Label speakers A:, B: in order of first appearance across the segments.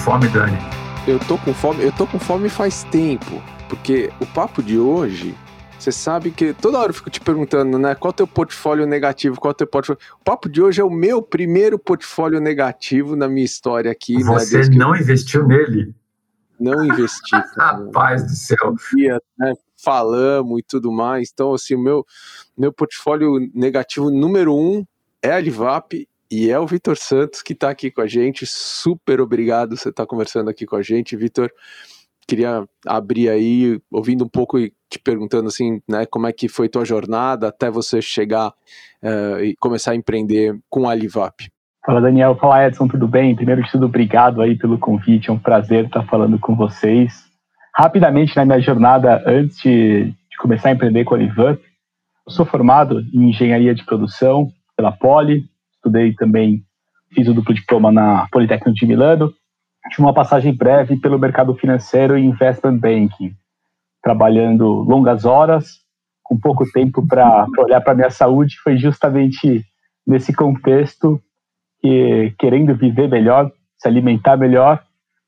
A: fome, Dani?
B: Eu tô com fome, eu tô com fome faz tempo, porque o papo de hoje você sabe que toda hora eu fico te perguntando, né? Qual é o teu portfólio negativo? Qual é o teu portfólio? O papo de hoje é o meu primeiro portfólio negativo na minha história aqui.
A: Né, Você né? não eu... investiu nele?
B: Não investi.
A: Rapaz do céu.
B: né? Falamos e tudo mais. Então, assim, o meu, meu portfólio negativo número um é a Livap e é o Vitor Santos que está aqui com a gente. Super obrigado você estar tá conversando aqui com a gente, Vitor queria abrir aí, ouvindo um pouco e te perguntando assim, né, como é que foi tua jornada até você chegar uh, e começar a empreender com a Livap.
C: Fala Daniel, fala Edson, tudo bem? Primeiro de tudo, obrigado aí pelo convite, é um prazer estar falando com vocês. Rapidamente na minha jornada, antes de, de começar a empreender com a Livap, eu sou formado em engenharia de produção pela Poli, estudei também, fiz o duplo diploma na Politécnica de Milano, tive uma passagem breve pelo mercado financeiro e investment banking, trabalhando longas horas, com pouco tempo para olhar para a minha saúde. Foi justamente nesse contexto que, querendo viver melhor, se alimentar melhor,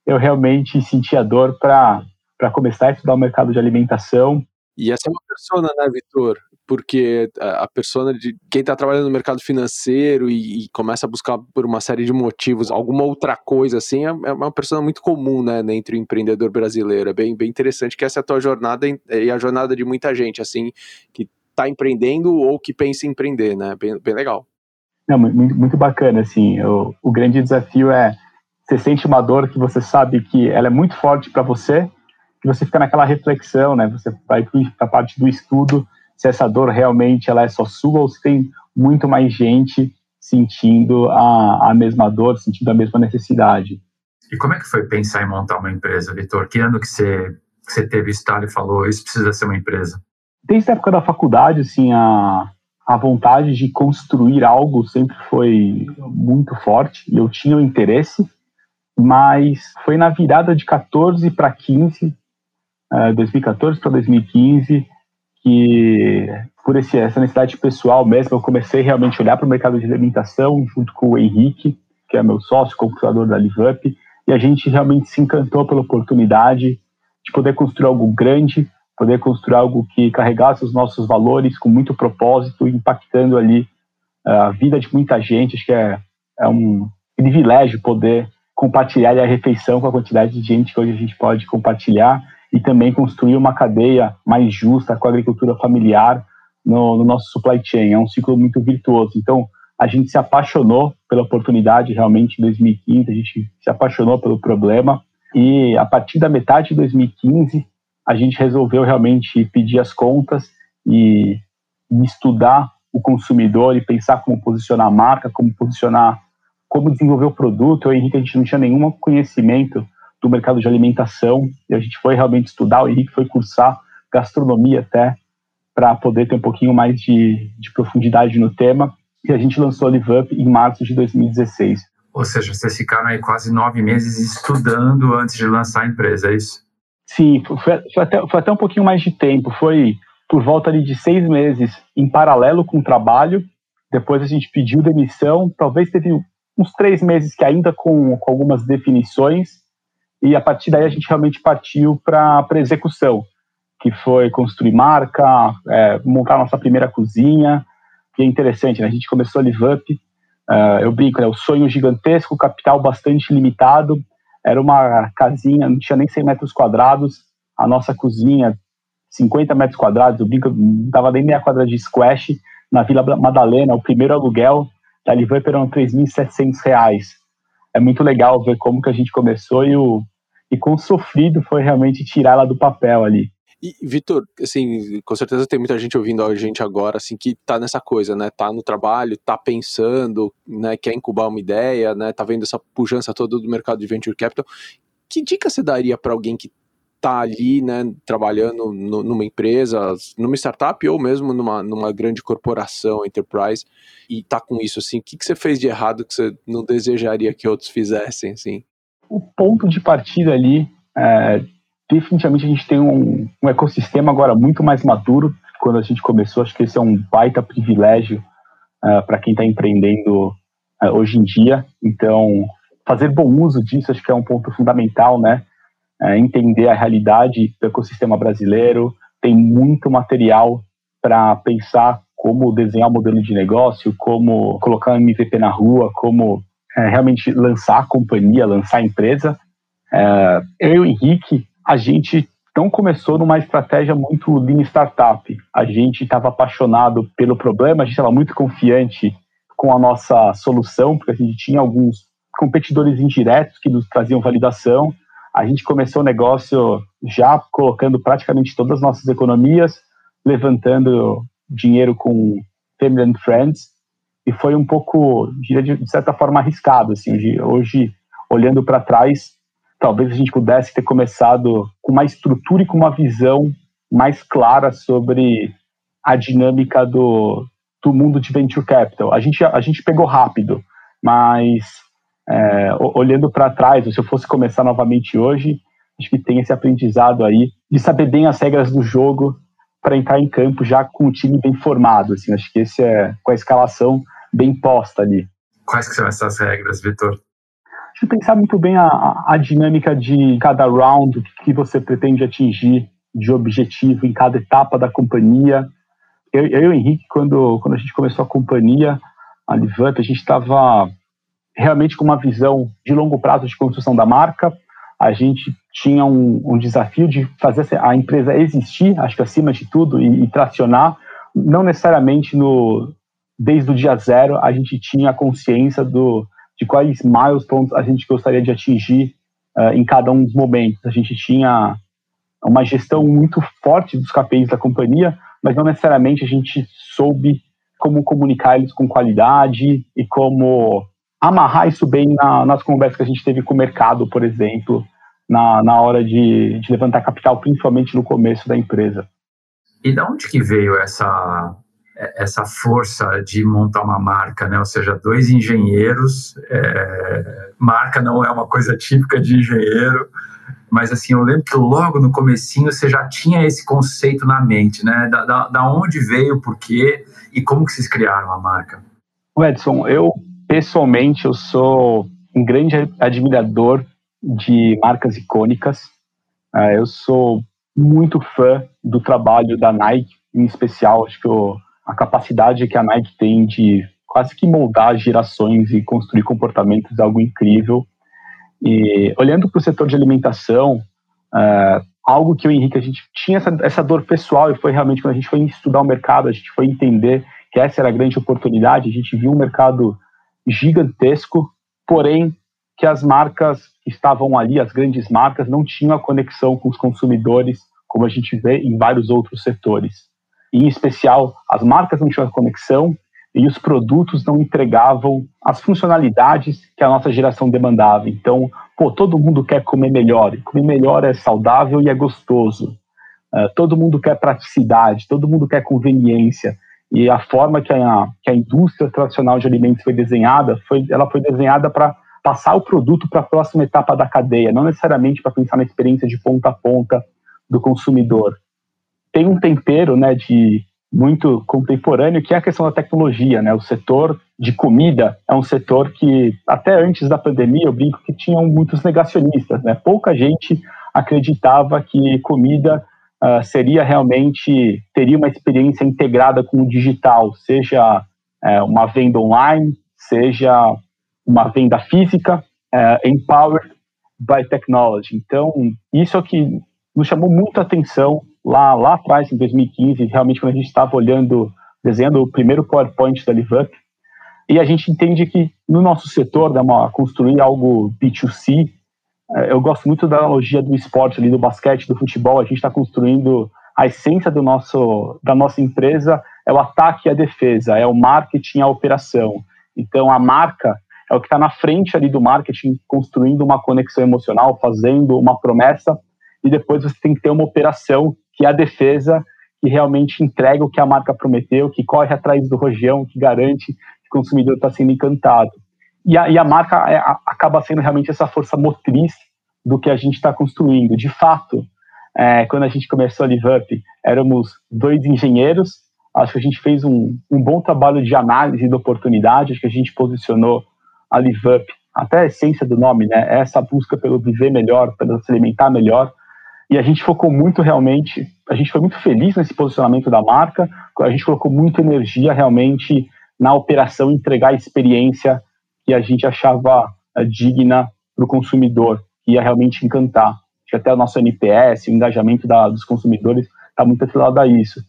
C: eu realmente senti a dor para começar a estudar o mercado de alimentação.
B: E essa é uma persona, né, Vitor? Porque a persona de quem está trabalhando no mercado financeiro e, e, começa a buscar por uma série de motivos alguma outra coisa assim, é, é uma persona muito comum, né, entre o empreendedor brasileiro. É bem, bem interessante que essa é a tua jornada e a jornada de muita gente, assim, que está empreendendo ou que pensa em empreender, né? Bem, bem legal.
C: Não, muito, muito bacana, assim. O, o grande desafio é você sente uma dor que você sabe que ela é muito forte para você, que você fica naquela reflexão, né? Você vai para a parte do estudo se essa dor realmente ela é só sua ou se tem muito mais gente sentindo a, a mesma dor, sentindo a mesma necessidade.
A: E como é que foi pensar em montar uma empresa, Vitor? Que ano que você, que você teve estalo e falou, isso precisa ser uma empresa?
C: Desde a época da faculdade, assim, a, a vontade de construir algo sempre foi muito forte e eu tinha o interesse, mas foi na virada de 14 para 15, 2014 para 2015, que por essa necessidade pessoal mesmo, eu comecei realmente a olhar para o mercado de alimentação junto com o Henrique, que é meu sócio, computador da LiveUp, e a gente realmente se encantou pela oportunidade de poder construir algo grande, poder construir algo que carregasse os nossos valores com muito propósito, impactando ali a vida de muita gente. Acho que é, é um privilégio poder compartilhar a refeição com a quantidade de gente que hoje a gente pode compartilhar e também construir uma cadeia mais justa com a agricultura familiar no, no, nosso supply chain. É um ciclo muito virtuoso. Então, a gente se apaixonou pela oportunidade realmente em 2015, a gente se apaixonou pelo problema e a partir da metade de 2015 a gente resolveu realmente pedir as contas e, e estudar o consumidor e pensar como posicionar a marca, como posicionar, como desenvolver o produto. Eu e Henrique, a gente não tinha nenhum conhecimento do mercado de alimentação e a gente foi realmente estudar, o Henrique foi cursar gastronomia até para poder ter um pouquinho mais de, de, profundidade no tema e a gente lançou a Live Up em março de 2016.
A: Ou seja, vocês ficaram aí quase nove meses estudando antes de lançar a empresa, é isso?
C: Sim, foi, foi, até, foi até um pouquinho mais de tempo, foi por volta ali de seis meses em paralelo com o trabalho, depois a gente pediu demissão, talvez teve uns três meses que ainda com, com algumas definições, e a partir daí a gente realmente partiu para a execução, que foi construir marca, é, montar nossa primeira cozinha, que é interessante, né? a gente começou a Live Up, uh, eu brinco, né? o sonho gigantesco, capital bastante limitado, era uma casinha, não tinha nem 100 metros quadrados, a nossa cozinha, 50 metros quadrados, eu brinco, não dava nem meia quadra de squash, na Vila Madalena, o primeiro aluguel da Live Up eram 3.700 reais. É muito legal ver como que a gente começou e o, e quão sofrido foi realmente tirar ela do papel ali.
B: E, Vitor, assim, com certeza tem muita gente ouvindo a gente agora, assim, que tá nessa coisa, né? Tá no trabalho, tá pensando, né? Quer incubar uma ideia, né? Tá vendo essa pujança toda do mercado de venture capital. Que dica você daria para alguém que tá ali, né? Trabalhando no, numa empresa, numa startup ou mesmo numa, numa grande corporação, enterprise, e tá com isso, assim? O que, que você fez de errado que você não desejaria que outros fizessem, assim?
C: O ponto de partida ali, é, definitivamente a gente tem um, um, ecossistema agora muito mais maduro quando a gente começou. Acho que esse é um baita privilégio é, para quem está empreendendo é, hoje em dia. Então, fazer bom uso disso, acho que é um ponto fundamental, né? É, entender a realidade do ecossistema brasileiro, tem muito material para pensar como desenhar um modelo de negócio, como colocar um MVP na rua, como é, realmente lançar a companhia, lançar a empresa. É, eu e o Henrique, a gente não começou numa estratégia muito lean startup. A gente estava apaixonado pelo problema, a gente estava muito confiante com a nossa solução, porque a gente tinha alguns competidores indiretos que nos traziam validação. A gente começou o negócio já colocando praticamente todas as nossas economias, levantando dinheiro com Family and Friends, e foi um pouco, diria, de certa forma, arriscado. Assim, hoje, olhando para trás, talvez a gente pudesse ter começado com uma estrutura e com uma visão mais clara sobre a dinâmica do, do mundo de venture capital. A gente, a gente pegou rápido, mas é, olhando para trás, se eu fosse começar novamente hoje, acho que tem esse aprendizado aí de saber bem as regras do jogo para entrar em campo já com o time bem formado. Assim, acho que esse é com a escalação bem posta ali.
A: Quais que são essas regras, Vitor?
C: Acho que pensar muito bem a, a, dinâmica de cada round, o que, você pretende atingir de objetivo em cada etapa da companhia. Eu, eu e o Henrique, quando, quando a gente começou a companhia, a Livant, a gente estava realmente com uma visão de longo prazo de construção da marca. A gente tinha um, um desafio de fazer a empresa existir, acho que acima de tudo, e, e tracionar, não necessariamente no, desde o dia zero, a gente tinha a consciência do, de quais milestones a gente gostaria de atingir uh, em cada um dos momentos. A gente tinha uma gestão muito forte dos KPIs da companhia, mas não necessariamente a gente soube como comunicar eles com qualidade e como amarrar isso bem na, nas conversas que a gente teve com o mercado, por exemplo, na, na hora de, de levantar capital, principalmente no começo da empresa.
A: E de onde que veio essa essa força de montar uma marca, né? Ou seja, dois engenheiros, é, marca não é uma coisa típica de engenheiro, mas assim, eu lembro que logo no comecinho você já tinha esse conceito na mente, né? Da, da, da onde veio, por quê e como que vocês criaram a marca?
C: Edson, eu pessoalmente eu sou um grande admirador de marcas icônicas. Uh, eu sou muito fã do trabalho da Nike, em especial, acho que eu a capacidade que a Nike tem de quase que moldar gerações e construir comportamentos é algo incrível. E olhando para o setor de alimentação, uh, algo que o Henrique, a gente tinha essa, essa dor pessoal e foi realmente quando a gente foi estudar o mercado, a gente foi entender que essa era a grande oportunidade, a gente viu um mercado gigantesco, porém que as marcas que estavam ali, as grandes marcas, não tinham a conexão com os consumidores, como a gente vê em vários outros setores em especial as marcas não tinham conexão e os produtos não entregavam as funcionalidades que a nossa geração demandava. Então, pô, todo mundo quer comer melhor, e comer melhor é saudável e é gostoso. Uh, todo mundo quer praticidade, todo mundo quer conveniência. E a forma que a, que a indústria tradicional de alimentos foi desenhada, foi, ela foi desenhada para passar o produto para a próxima etapa da cadeia, não necessariamente para pensar na experiência de ponta a ponta do consumidor tem um tempero, né, de muito contemporâneo, que é a questão da tecnologia, né? O setor de comida é um setor que até antes da pandemia eu brinco que tinham muitos negacionistas, né? Pouca gente acreditava que comida uh, seria realmente teria uma experiência integrada com o digital, seja uh, uma venda online, seja uma venda física, uh, empowered by technology. Então isso é o que nos chamou muito a atenção lá, lá atrás, em 2015, realmente quando a gente estava olhando, desenhando o primeiro PowerPoint da LiveUp, e a gente entende que no nosso setor, né, uma, construir algo B2C, é, eu gosto muito da analogia do esporte ali, do basquete, do futebol, a gente está construindo a essência do nosso, da nossa empresa é o ataque e a defesa, é o marketing e a operação. Então, a marca é o que está na frente ali do marketing, construindo uma conexão emocional, fazendo uma promessa, e depois você tem que ter uma operação que é a defesa que realmente entrega o que a marca prometeu, que corre atrás do rojão, que garante que o consumidor está sendo encantado. E a, e a marca é, a, acaba sendo realmente essa força motriz do que a gente está construindo. De fato, é, quando a gente começou a LiveUp, éramos dois engenheiros, acho que a gente fez um, um bom trabalho de análise da oportunidade, acho que a gente posicionou a LiveUp até a essência do nome, né? É essa busca pelo viver melhor, pelo se alimentar melhor. E a gente focou muito realmente, a gente foi muito feliz nesse posicionamento da marca, a gente colocou muita energia realmente na operação entregar a experiência que a gente achava uh, digna para o consumidor, que ia realmente encantar. Acho que até o nosso NPS, o engajamento da, dos consumidores está muito atrelado a isso.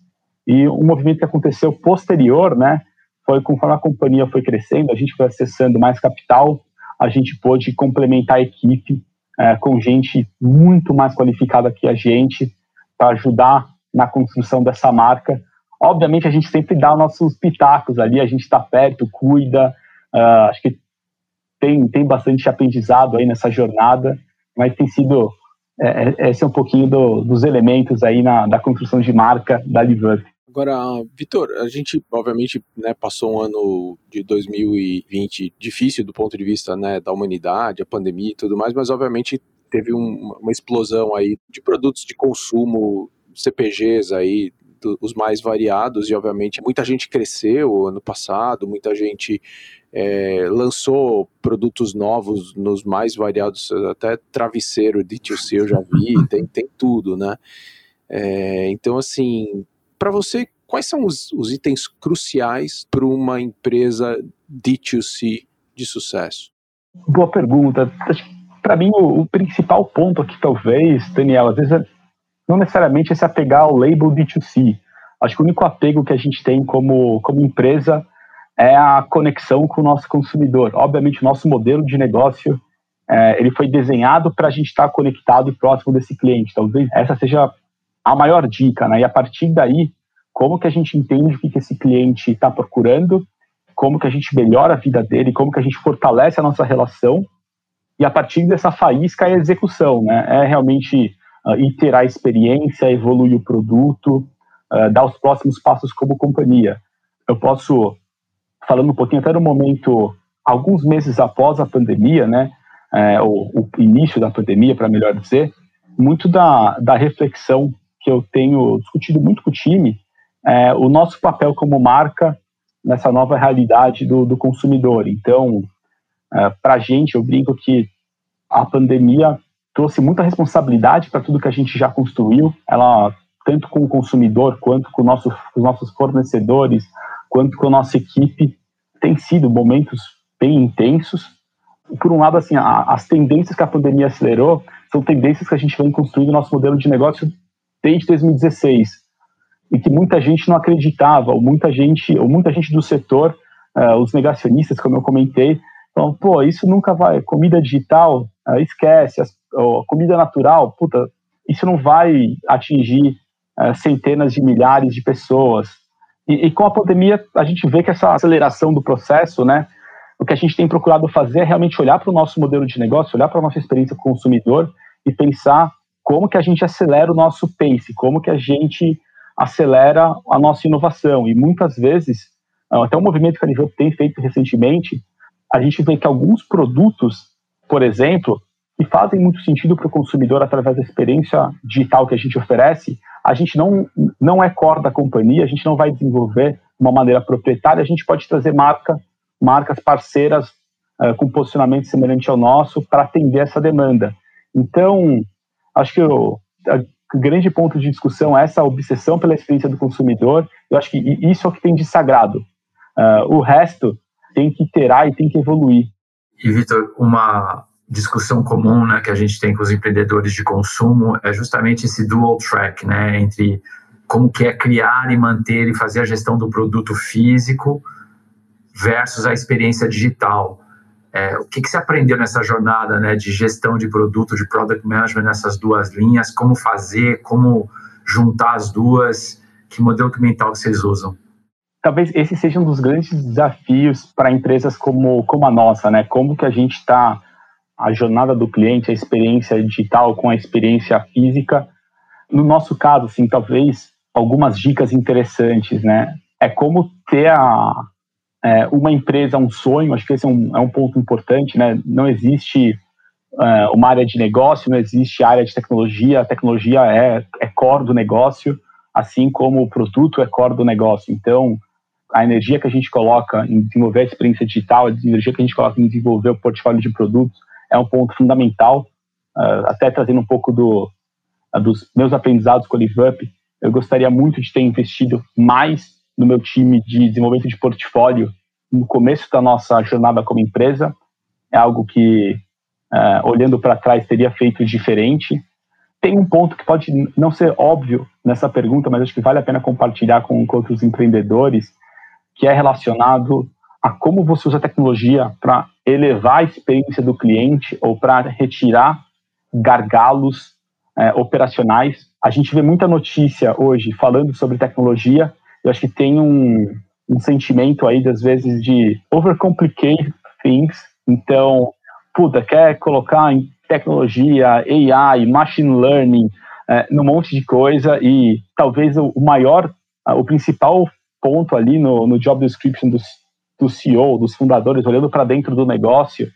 C: E um movimento que aconteceu posterior, né, foi conforme a companhia foi crescendo, a gente foi acessando mais capital, a gente pôde complementar a equipe é, com gente muito mais qualificada que a gente para ajudar na construção dessa marca. Obviamente, a gente sempre dá nossos pitacos ali, a gente está perto, cuida, uh, acho que tem, tem bastante aprendizado aí nessa jornada, mas tem sido, é, é esse é um pouquinho do, dos elementos aí na, da construção de marca da Liverp.
B: Agora, Vitor, a gente obviamente né, passou um ano de 2020 difícil do ponto de vista né, da humanidade, a pandemia e tudo mais, mas obviamente teve um, uma explosão aí de produtos de consumo, CPGs aí, do, os mais variados, e obviamente muita gente cresceu ano passado, muita gente é, lançou produtos novos nos mais variados, até travesseiro de tio eu já vi, tem, tem tudo, né? É, então, assim, para você, quais são os, os itens cruciais para uma empresa D2C de sucesso?
C: Boa pergunta. Para mim, o, o, principal ponto aqui, talvez, Daniel, às vezes é, não necessariamente é se apegar ao label D2C. Acho que o único apego que a gente tem como, como empresa é a conexão com o nosso consumidor. Obviamente, o nosso modelo de negócio é, ele foi desenhado para a gente estar conectado e próximo desse cliente. Talvez essa seja a maior dica, né? E a partir daí, como que a gente entende o que, esse cliente está procurando, como que a gente melhora a vida dele, como que a gente fortalece a nossa relação, e a partir dessa faísca é a execução, né? É realmente uh, iterar a experiência, evoluir o produto, uh, dar os próximos passos como companhia. Eu posso, falando um pouquinho até no momento, alguns meses após a pandemia, né? É, o, o início da pandemia, para melhor dizer, muito da, da reflexão que eu tenho discutido muito com o time é o nosso papel como marca nessa nova realidade do, do consumidor. Então, é, para a gente, eu brinco que a pandemia trouxe muita responsabilidade para tudo que a gente já construiu, ela tanto com o consumidor quanto com nosso, os nossos fornecedores, quanto com a nossa equipe, tem sido momentos bem intensos. Por um lado, assim, a, as tendências que a pandemia acelerou são tendências que a gente vem construindo no nosso modelo de negócio desde 2016 e que muita gente não acreditava, ou muita gente, ou muita gente do setor, uh, os negacionistas, como eu comentei, falam, pô, isso nunca vai, comida digital, uh, esquece, as, uh, comida natural, puta, isso não vai atingir eh, centenas de milhares de pessoas. E, e, com a pandemia, a gente vê que essa aceleração do processo, né, o que a gente tem procurado fazer é realmente olhar para o nosso modelo de negócio, olhar para a nossa experiência com o consumidor e pensar como que a gente acelera o nosso pace, como que a gente acelera a nossa inovação. E muitas vezes, até um movimento que a Niveu tem feito recentemente, a gente vê que alguns produtos, por exemplo, que fazem muito sentido para o consumidor através da experiência digital que a gente oferece, a gente não, não é core da companhia, a gente não vai desenvolver de uma maneira proprietária, a gente pode trazer marca, marcas parceiras uh, com posicionamento semelhante ao nosso para atender essa demanda. Então, acho que o grande ponto de discussão é essa obsessão pela experiência do consumidor. Eu acho que isso é o que tem de sagrado. Uh, o resto tem que iterar e tem que evoluir.
A: E, Vitor, uma discussão comum né, que a gente tem com os empreendedores de consumo é justamente esse dual track, né, entre como que é criar e manter e fazer a gestão do produto físico versus a experiência digital. É, o que, que você aprendeu nessa jornada né, de gestão de produto, de product management nessas duas linhas? Como fazer, como juntar as duas? Que modelo mental vocês usam?
C: Talvez esse seja um dos grandes desafios para empresas como, como a nossa, né? Como que a gente está a jornada do cliente, a experiência digital com a experiência física. No nosso caso, assim, talvez algumas dicas interessantes, né? É como ter a, é, uma empresa um sonho, acho que esse é um, é um ponto importante, né? Não existe é, uma área de negócio, não existe área de tecnologia, a tecnologia é, é core do negócio, assim como o produto é core do negócio. Então, a energia que a gente coloca em desenvolver a experiência digital, a energia que a gente coloca em desenvolver o portfólio de produtos é um ponto fundamental, uh, até trazendo um pouco do, uh, dos meus aprendizados com o LiveUp, eu gostaria muito de ter investido mais no meu time de desenvolvimento de portfólio no começo da nossa jornada como empresa, é algo que, uh, olhando para trás, teria feito diferente. Tem um ponto que pode não ser óbvio nessa pergunta, mas acho que vale a pena compartilhar com, com outros empreendedores, que é relacionado a como você usa a tecnologia para elevar a experiência do cliente ou para retirar gargalos é, operacionais. A gente vê muita notícia hoje falando sobre tecnologia. Eu acho que tem um, um sentimento aí, às vezes, de overcomplicate things. Então, puta, quer colocar em tecnologia, AI, machine learning, é, num monte de coisa e talvez o, maior, o principal ponto ali no, no job description dos, do CEO, dos fundadores, olhando para dentro do negócio,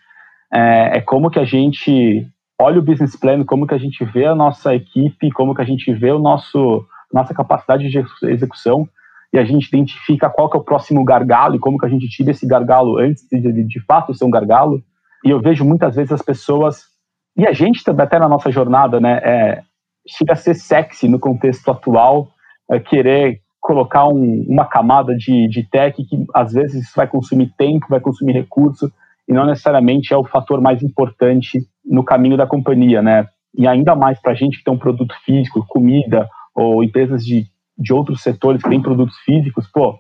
C: é, é, como que a gente olha o business plan, como que a gente vê a nossa equipe, como que a gente vê o nosso nossa capacidade de execução e a gente identifica qual que é o próximo gargalo e como que a gente tira esse gargalo antes de de, fato ser um gargalo. E eu vejo muitas vezes as pessoas e a gente também até na nossa jornada, né, é, chega a ser sexy no contexto atual, é, querer colocar um, uma camada de, de tech que às vezes vai consumir tempo, vai consumir recurso e não necessariamente é o fator mais importante no caminho da companhia, né? E ainda mais para a gente que tem um produto físico, comida ou empresas de, de outros setores que têm produtos físicos, pô,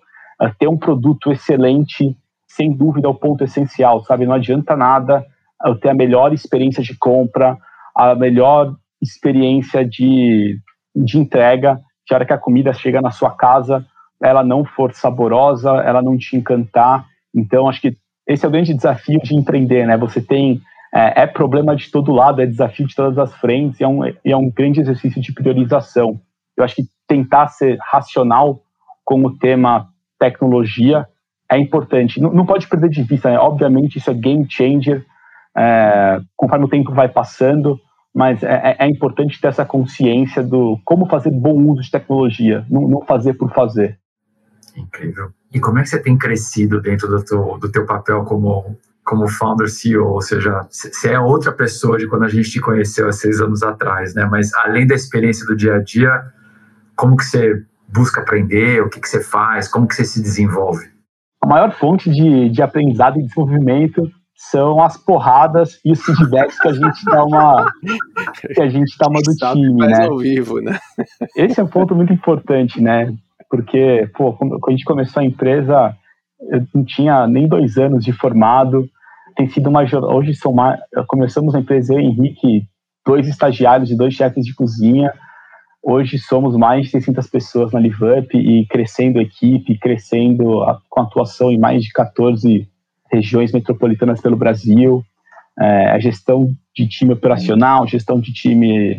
C: ter um produto excelente, sem dúvida, é o ponto essencial, sabe? Não adianta nada eu ter a melhor experiência de compra, a melhor experiência de, de entrega que a hora que a comida chega na sua casa, ela não for saborosa, ela não te encantar. Então, acho que esse é o grande desafio de empreender, né? Você tem é, é problema de todo lado, é desafio de todas as frentes, e é um, é um grande exercício de priorização. Eu acho que tentar ser racional com o tema tecnologia é importante. Não, não pode perder de vista, né? Obviamente, isso é game changer é, conforme o tempo vai passando mas é, é, é, importante ter essa consciência do como fazer bom uso de tecnologia, não, não, fazer por fazer.
A: Incrível. E como é que você tem crescido dentro do teu, do teu papel como, como founder CEO? Ou seja, você é outra pessoa de quando a gente te conheceu há seis anos atrás, né? Mas além da experiência do dia a dia, como que você busca aprender? O que, que você faz? Como que você se desenvolve?
C: A maior fonte de, de aprendizado e desenvolvimento são as porradas e os feedbacks que a gente dá uma que a gente dá uma do time, né?
B: ao vivo, né?
C: Esse é um ponto muito importante, né? Porque, pô, quando a gente começou a empresa, eu não tinha nem dois anos de formado, tem sido uma hoje são mais, começamos a empresa eu e Henrique, dois estagiários e dois chefes de cozinha. Hoje somos mais de 600 pessoas na LiveUp e crescendo a equipe, crescendo a, com atuação em mais de 14 regiões metropolitanas pelo Brasil, é, a gestão de time operacional, gestão de time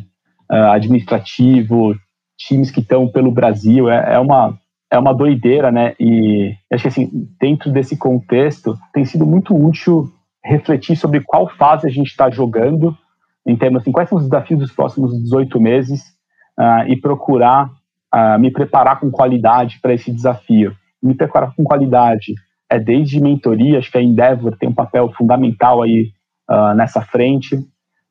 C: uh, administrativo, times que estão pelo Brasil, é, é, uma é uma doideira, né? E acho que assim, dentro desse contexto, tem sido muito útil refletir sobre qual fase a gente está jogando, em termos assim, quais são os desafios dos próximos 18 meses uh, e procurar uh, me preparar com qualidade para esse desafio. Me preparar com qualidade é desde mentoria, acho que a Endeavor tem um papel fundamental aí uh, nessa frente,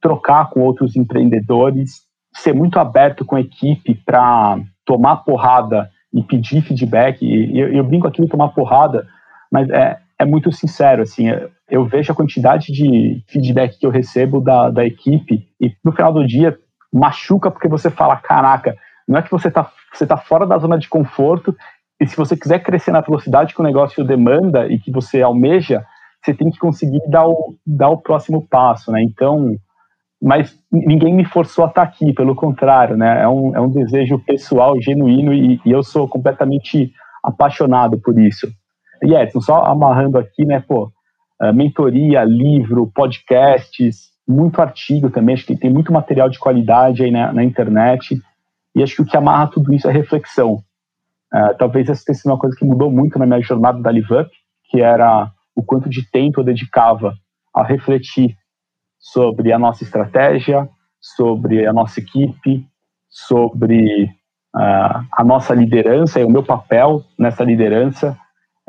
C: trocar com outros empreendedores, ser muito aberto com a equipe para tomar porrada e pedir feedback. E eu, eu brinco aqui de tomar porrada, mas é, é muito sincero, assim, eu vejo a quantidade de feedback que eu recebo da, da equipe e no final do dia machuca porque você fala, caraca, não é que você está você tá fora da zona de conforto e se você quiser crescer na velocidade que o negócio demanda e que você almeja, você tem que conseguir dar o, dar o próximo passo, né? Então, mas ninguém me forçou a estar aqui, pelo contrário, né? É um, é um desejo pessoal, genuíno, e, e eu sou completamente apaixonado por isso. E Edson, só amarrando aqui, né, pô, eh, mentoria, livro, podcasts, muito artigo também, acho que tem muito material de qualidade aí na, na internet, e acho que o que amarra tudo isso é reflexão. Uh, talvez essa tenha sido uma coisa que mudou muito na minha jornada da LiveUp, que era o quanto de tempo eu dedicava a refletir sobre a nossa estratégia, sobre a nossa equipe, sobre uh, a nossa liderança e o meu papel nessa liderança.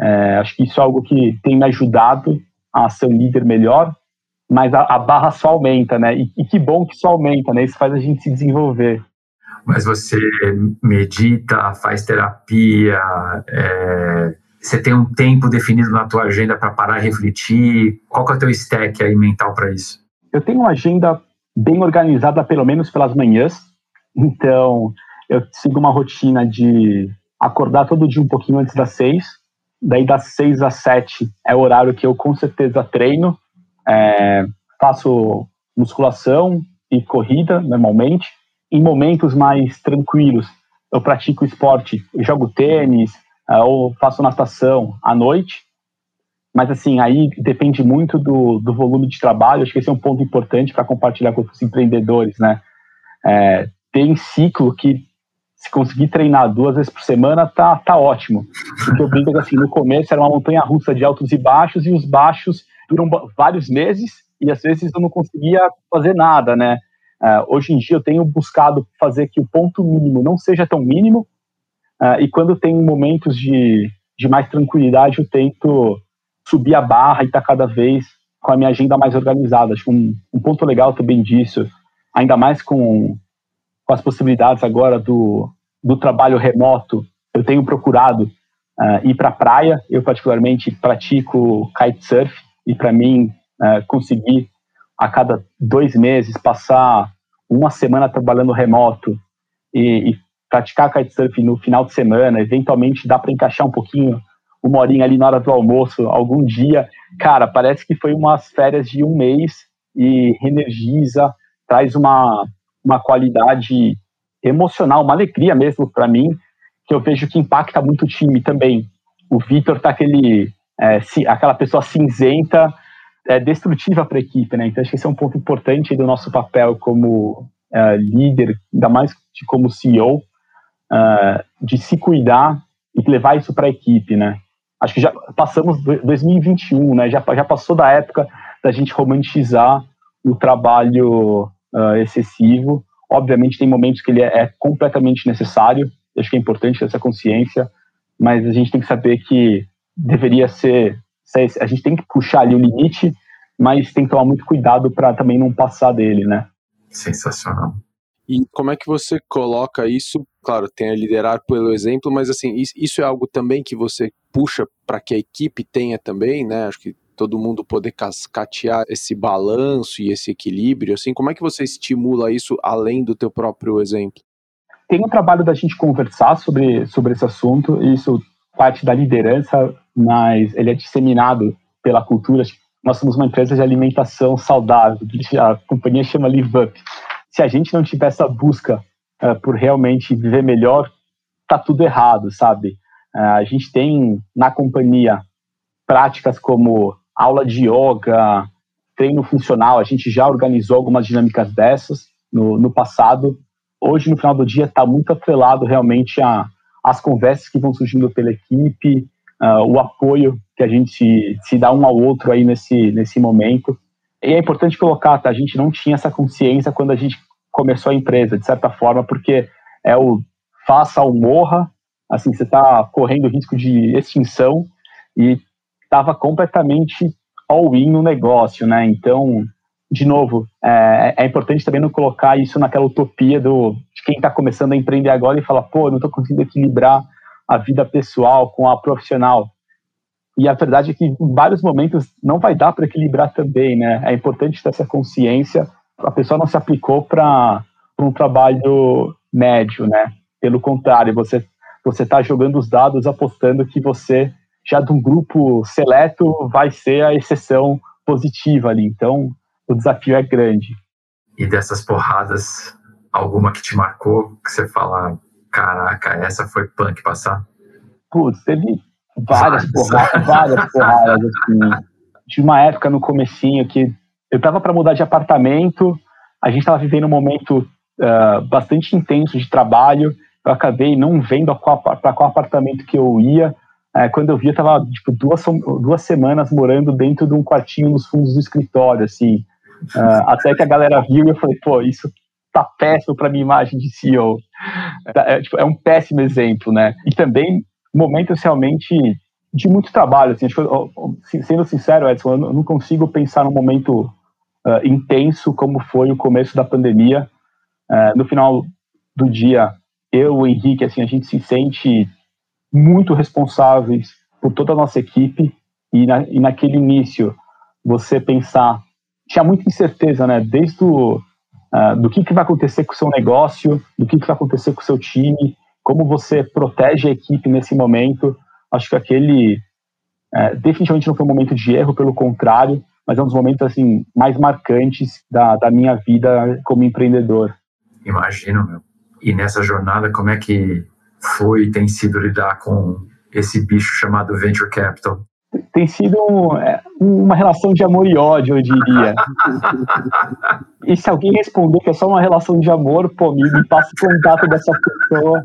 C: É, acho que isso é algo que tem me ajudado a ser um líder melhor, mas a, a barra só aumenta, né? E, e, que bom que só aumenta, né? Isso faz a gente se desenvolver.
A: Mas você medita, faz terapia, é, você tem um tempo definido na tua agenda para parar e refletir? Qual que é o teu stack aí mental para isso?
C: Eu tenho uma agenda bem organizada, pelo menos pelas manhãs. Então, eu sigo uma rotina de acordar todo dia um pouquinho antes das seis. Daí, das seis às sete é o horário que eu com certeza treino. É, faço musculação e corrida, normalmente. Em momentos mais tranquilos, eu pratico esporte, eu jogo tênis, é, ou faço natação à noite. Mas, assim, aí depende muito do, do volume de trabalho. Acho que esse é um ponto importante para compartilhar com os empreendedores, né? É, tem ciclo que, se conseguir treinar duas vezes por semana, tá, tá ótimo. Porque eu brinco que, assim, no começo era uma montanha russa de altos e baixos, e os baixos duram vários meses, e às vezes eu não conseguia fazer nada, né? Uh, hoje em dia eu tenho buscado fazer que o ponto mínimo não seja tão mínimo, uh, e quando tem momentos de, de mais tranquilidade, eu tento subir a barra e tá cada vez com a minha agenda mais organizada. Acho um, um ponto legal também disso, ainda mais com, com as possibilidades agora do, do trabalho remoto, eu tenho procurado uh, ir para a praia. Eu, particularmente, pratico kitesurf e, para mim, uh, conseguir a cada dois meses passar uma semana trabalhando remoto e, e praticar kitesurf no final de semana, eventualmente dá para encaixar um pouquinho uma horinha ali na hora do almoço, algum dia, cara, parece que foi umas férias de um mês e energiza, traz uma, uma qualidade emocional, uma alegria mesmo para mim, que eu vejo que impacta muito o time também. O Vitor tá aquele, é, aquela pessoa cinzenta, é, destrutiva para a equipe, né? Então acho que esse é um ponto importante do nosso papel como é, líder, ainda mais como CEO, é, de se cuidar e levar isso para a equipe, né? acho que já passamos 2021, né? Já, já passou da época da gente romantizar o trabalho uh, excessivo. Obviamente tem momentos que ele é, é, completamente necessário. Acho que é importante essa consciência, mas a gente tem que saber que deveria ser, a gente tem que puxar ali o limite, mas tem que tomar muito cuidado para também não passar dele, né?
A: Sensacional.
B: E como é que você coloca isso? Claro, tem a liderar pelo exemplo, mas assim, isso é algo também que você puxa para que a equipe tenha também, né? Acho que todo mundo poder cascatear esse balanço e esse equilíbrio, assim, como é que você estimula isso além do teu próprio exemplo?
C: Tem um trabalho da gente conversar sobre, sobre esse assunto, e isso parte da liderança, mas ele é disseminado pela cultura. Nós somos uma empresa de alimentação saudável, a companhia chama Live Up se a gente não tiver essa busca uh, por realmente viver melhor, tá tudo errado, sabe? Uh, a gente tem na companhia práticas como aula de yoga, treino funcional, a gente já organizou algumas dinâmicas dessas no, no passado. Hoje, no final do dia, está muito atrelado realmente a, as conversas que vão surgindo pela equipe, uh, o apoio que a gente se, dá um ao outro aí nesse, nesse momento. E é importante colocar, tá? A gente não tinha essa consciência quando a gente começou a empresa, de certa forma, porque é o faça ou morra, assim, você está correndo risco de extinção e estava completamente all-in no negócio, né? Então, de novo, é, é, importante também não colocar isso naquela utopia do, de quem está começando a empreender agora e fala, pô, não estou conseguindo equilibrar a vida pessoal com a profissional. E a verdade é que em vários momentos não vai dar para equilibrar também, né? É importante ter essa consciência a pessoa não se aplicou para um trabalho médio, né? Pelo contrário, você você está jogando os dados apostando que você já de um grupo seleto vai ser a exceção positiva ali. Então, o desafio é grande.
A: E dessas porradas, alguma que te marcou, que você fala, caraca, essa foi punk passar?
C: Putz, teve várias, porradas, várias porradas, assim. De uma época no comecinho que eu estava para mudar de apartamento, a gente estava vivendo um momento uh, bastante intenso de trabalho, eu acabei não vendo para qual apartamento que eu ia, uh, quando eu vi, eu estava tipo, duas, duas semanas morando dentro de um quartinho nos fundos do escritório, assim, uh, até que a galera viu e eu falei, pô, isso tá péssimo para minha imagem de CEO. É, tipo, é um péssimo exemplo, né? E também momentos realmente de muito trabalho. Assim, que, sendo sincero, Edson, eu não consigo pensar num momento uh, intenso como foi o começo da pandemia. Uh, no final do dia, eu, o Henrique, assim, a gente se sente muito responsáveis por toda a nossa equipe e, na, e naquele início você pensar tinha muita incerteza, né? Desde o, uh, do que, que vai acontecer com o seu negócio, do que, que vai acontecer com o seu time, como você protege a equipe nesse momento. Acho que aquele uh, definitivamente não foi um momento de erro, pelo contrário, mas é um dos momentos assim mais marcantes da, da minha vida como empreendedor.
A: Imagino, meu. E nessa jornada, como é que foi e tem sido lidar com esse bicho chamado venture capital?
C: Tem sido é, uma relação de amor e ódio, eu diria. e se alguém responder que é só uma relação de amor, pô, me, me passa o contato dessa pessoa,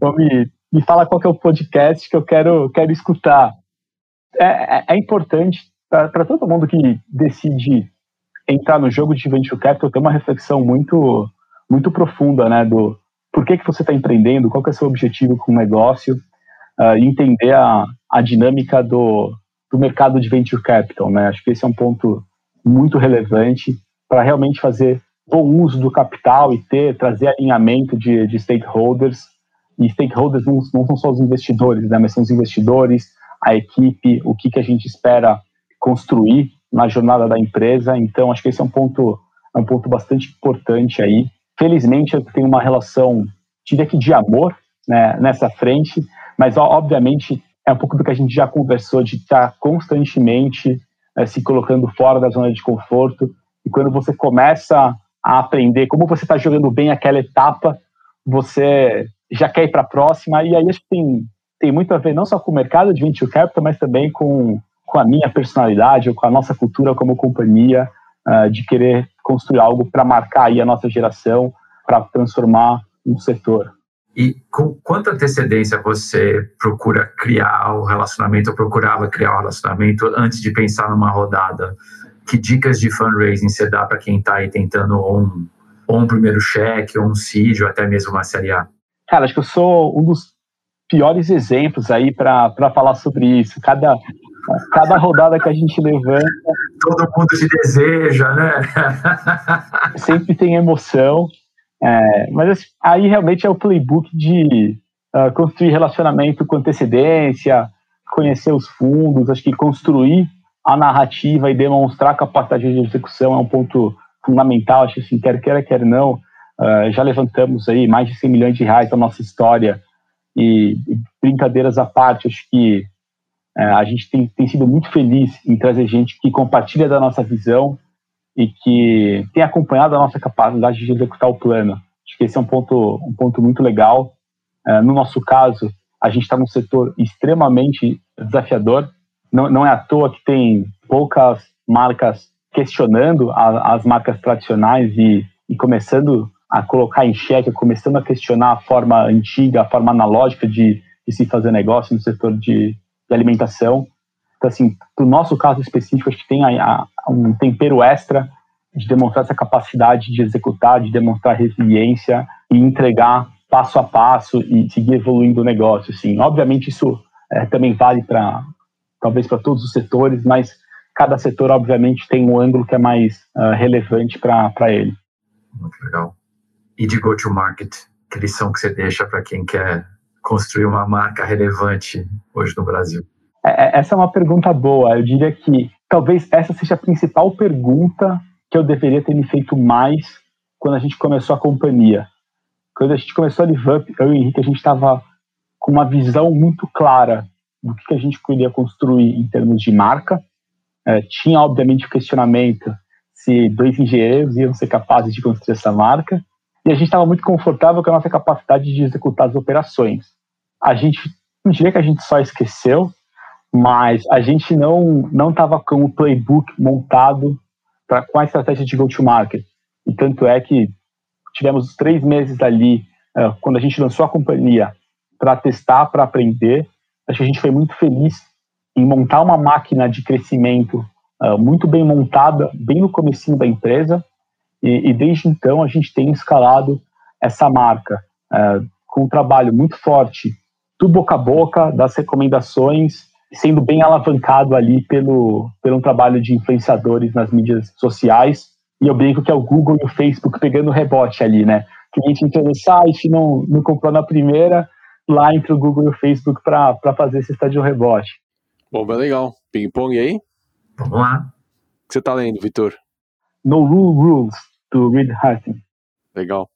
C: ou me, me fala qual que é o podcast que eu quero, quero escutar. É, é, é importante para todo mundo que decide entrar no jogo de venture capital ter uma reflexão muito muito profunda, né, do por que que você está empreendendo, qual que é o seu objetivo com o negócio, uh, entender a, a dinâmica do, do mercado de venture capital, né? Acho que esse é um ponto muito relevante para realmente fazer bom uso do capital e ter trazer alinhamento de, de stakeholders. E stakeholders não, não são só os investidores, né? Mas são os investidores, a equipe, o que que a gente espera construir na jornada da empresa. Então, acho que esse é um ponto é um ponto bastante importante aí. Felizmente, eu tenho uma relação, diria que de amor, né, nessa frente, mas obviamente é um pouco do que a gente já conversou, de estar constantemente é, se colocando fora da zona de conforto. E quando você começa a aprender como você está jogando bem aquela etapa, você já quer ir para a próxima. E aí acho que tem, tem muito a ver não só com o mercado de venture capital, mas também com, com a minha personalidade ou com a nossa cultura como companhia, uh, de querer construir algo para marcar aí a nossa geração, para transformar um setor.
A: E com quanta antecedência você procura criar o relacionamento, ou procurava criar o relacionamento antes de pensar numa rodada? Que dicas de fundraising você dá para quem está aí tentando um, ou um primeiro cheque, ou um seed, ou até mesmo uma série A?
C: Cara, acho que eu sou um dos piores exemplos aí para falar sobre isso. Cada, cada rodada que a gente levanta.
A: Todo mundo te deseja, né?
C: sempre tem emoção. É, mas assim, aí realmente é o playbook de uh, construir relacionamento com antecedência, conhecer os fundos, acho que construir a narrativa e demonstrar capacidade de execução é um ponto fundamental, acho que assim, quer queira, quer não, uh, já levantamos aí mais de 100 milhões de reais da nossa história e, e brincadeiras à parte, acho que uh, a gente tem, tem sido muito feliz em trazer gente que compartilha da nossa visão e que tem acompanhado a nossa capacidade de executar o plano. Acho que esse é um ponto, um ponto muito legal. Uh, no nosso caso, a gente está num setor extremamente desafiador. Não, não é à toa que tem poucas marcas questionando a, as marcas tradicionais e, e começando a colocar em xeque, começando a questionar a forma antiga, a forma analógica de, de se fazer negócio no setor de, de alimentação. Então, assim, no nosso caso específico, acho que tem a, a, um tempero extra de demonstrar essa capacidade de executar, de demonstrar resiliência e entregar passo a passo e seguir evoluindo o negócio. Assim. Obviamente, isso é, também vale para, talvez, para todos os setores, mas cada setor, obviamente, tem um ângulo que é mais uh, relevante para ele.
A: Muito legal. E de go-to-market, que lição que você deixa para quem quer construir uma marca relevante hoje no Brasil?
C: É, é, essa é uma pergunta boa. Eu diria que talvez essa seja a principal pergunta que eu deveria ter me feito mais quando a gente começou a companhia. Quando a gente começou a Live Up, eu e o Henrique, a gente estava com uma visão muito clara do que a gente poderia construir em termos de marca. É, tinha, obviamente, o questionamento se dois engenheiros iam ser capazes de construir essa marca. E a gente estava muito confortável com a nossa capacidade de executar as operações. A gente, não diria que a gente só esqueceu, mas a gente não não estava com o playbook montado pra, com a estratégia de go-to-market. E tanto é que tivemos os três meses ali, uh, quando a gente lançou a companhia, para testar, para aprender. Acho que a gente foi muito feliz em montar uma máquina de crescimento uh, muito bem montada, bem no comecinho da empresa. E, e, desde então a gente tem escalado essa marca uh, com um trabalho muito forte do boca a boca, das recomendações sendo bem alavancado ali pelo, pelo um trabalho de influenciadores nas mídias sociais. E eu brinco que é o Google e o Facebook pegando rebote ali, né? Cliente entrou no site, não, não comprou na primeira, lá entre o Google e o Facebook para fazer esse estádio rebote.
B: Bom, bem legal. Ping-pong aí?
A: Vamos lá.
B: O que você tá lendo, Vitor?
C: No Rule Rules, do Reed Hastings.
B: Legal.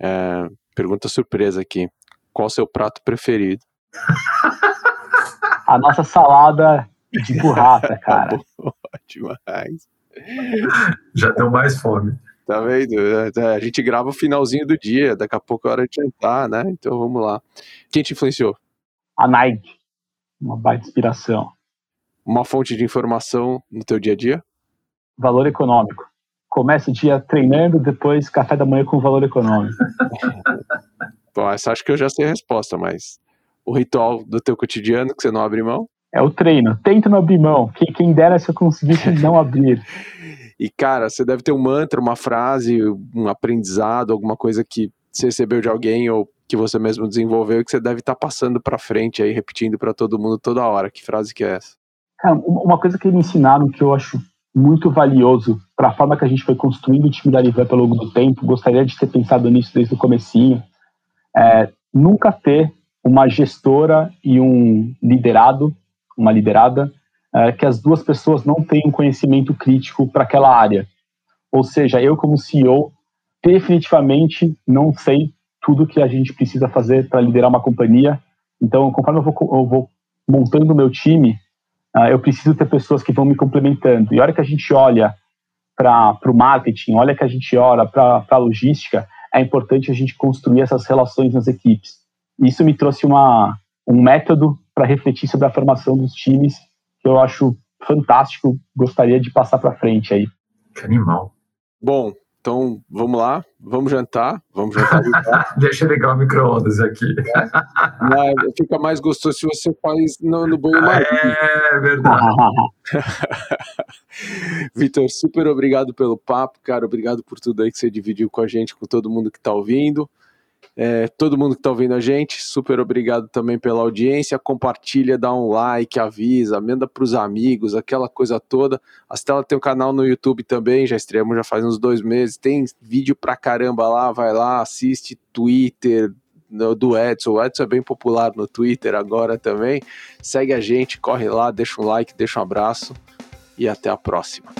B: É, pergunta surpresa aqui. Qual o seu prato preferido?
C: A nossa salada de burrata, cara.
B: Boa, demais.
A: Já deu mais fome.
B: Tá vendo? É, a gente grava o finalzinho do dia, daqui a pouco é hora de jantar, né? Então vamos lá. Quem te influenciou?
C: A Nike. Uma baita inspiração.
B: Uma fonte de informação no teu dia a dia?
C: Valor econômico. Começa o dia treinando, depois café da manhã com valor econômico.
B: Bom, essa acho que eu já sei a resposta, mas o ritual do teu cotidiano que você não abre mão?
C: É o treino. Tenta não abrir mão. Quem, quem dera se eu conseguisse não abrir.
B: E, cara, você deve ter um mantra, uma frase, um aprendizado, alguma coisa que você recebeu de alguém ou que você mesmo desenvolveu que você deve estar tá passando para frente aí, repetindo para todo mundo toda hora. Que frase que é essa?
C: Cara, uma coisa que me ensinaram que eu acho muito valioso para a forma que a gente foi construindo o time da Livan ao longo do tempo, gostaria de ter pensado nisso desde o comecinho, é nunca ter uma gestora e um liderado, uma liderada, é, que as duas pessoas não tenham conhecimento crítico para aquela área. Ou seja, eu como CEO definitivamente não sei tudo que a gente precisa fazer para liderar uma companhia. Então, conforme eu vou, eu vou montando o meu time, uh, eu preciso ter pessoas que vão me complementando. E a hora que a gente olha para o marketing, olha que a gente olha para a logística, é importante a gente construir essas relações nas equipes. Isso me trouxe uma, um método para refletir sobre a formação dos times que eu acho fantástico, gostaria de passar para frente aí.
A: Que animal.
B: Bom, então, vamos lá, vamos jantar, vamos jantar.
A: Deixa eu ligar o micro-ondas aqui.
B: É, fica mais gostoso se você faz no, no banho
A: mais. É verdade.
B: Vitor, super obrigado pelo papo, cara. Obrigado por tudo aí que você dividiu com a gente, com todo mundo que está ouvindo. É, todo mundo que está ouvindo a gente, super obrigado também pela audiência. Compartilha, dá um like, avisa, manda para os amigos, aquela coisa toda. A Stella tem um canal no YouTube também, já estreamos já faz uns dois meses. Tem vídeo pra caramba lá, vai lá, assiste Twitter do Edson. O Edson é bem popular no Twitter agora também. Segue a gente, corre lá, deixa um like, deixa um abraço e até a próxima.